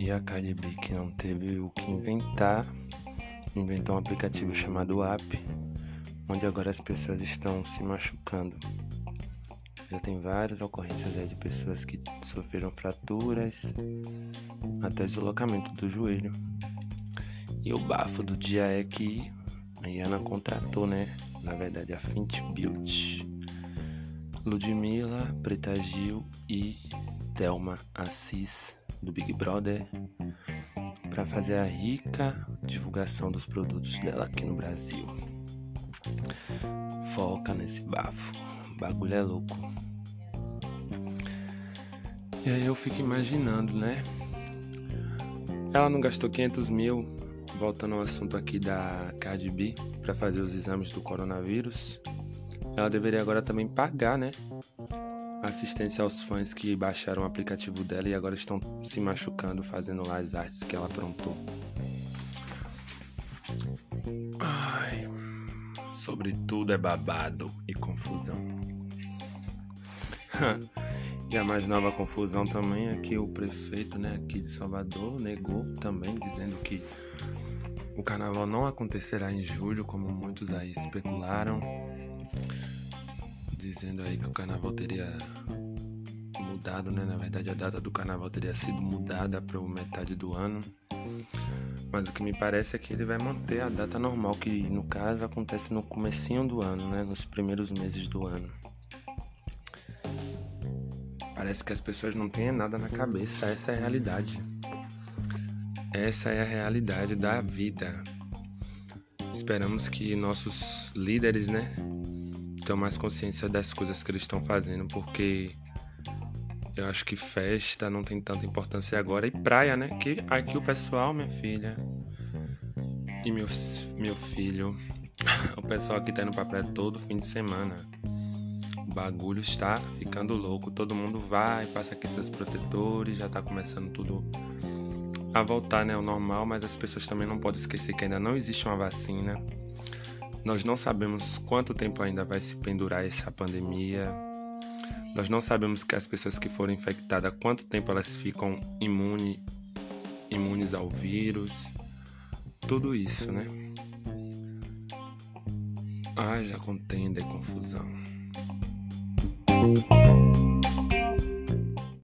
E a Cardi B, que não teve o que inventar, inventou um aplicativo chamado App, onde agora as pessoas estão se machucando. Já tem várias ocorrências de pessoas que sofreram fraturas, até deslocamento do joelho. E o bafo do dia é que a Iana contratou, né? Na verdade, a Fint Build. Ludmilla, Preta Gil e Thelma Assis do Big Brother para fazer a rica divulgação dos produtos dela aqui no Brasil. Foca nesse bafo, o bagulho é louco. E aí eu fico imaginando, né? Ela não gastou 500 mil, voltando ao assunto aqui da Cardi B, para fazer os exames do coronavírus. Ela deveria agora também pagar, né? Assistência aos fãs que baixaram o aplicativo dela e agora estão se machucando fazendo lá as artes que ela aprontou. Ai, sobre tudo é babado e confusão. e a mais nova confusão também é que o prefeito, né, aqui de Salvador negou também, dizendo que o carnaval não acontecerá em julho, como muitos aí especularam dizendo aí que o carnaval teria mudado, né? Na verdade, a data do carnaval teria sido mudada para metade do ano. Mas o que me parece é que ele vai manter a data normal, que no caso acontece no comecinho do ano, né? Nos primeiros meses do ano. Parece que as pessoas não têm nada na cabeça, essa é a realidade. Essa é a realidade da vida. Esperamos que nossos líderes, né, tenham mais consciência das coisas que eles estão fazendo, porque eu acho que festa não tem tanta importância agora. E praia, né? Que aqui o pessoal, minha filha e meu, meu filho, o pessoal aqui tá indo pra praia todo fim de semana. O bagulho está ficando louco. Todo mundo vai, passa aqui seus protetores, já tá começando tudo a voltar, né? Ao normal, mas as pessoas também não podem esquecer que ainda não existe uma vacina. Nós não sabemos quanto tempo ainda vai se pendurar essa pandemia. Nós não sabemos que as pessoas que foram infectadas, quanto tempo elas ficam imune, imunes ao vírus. Tudo isso, né? Ah, já contenda e confusão.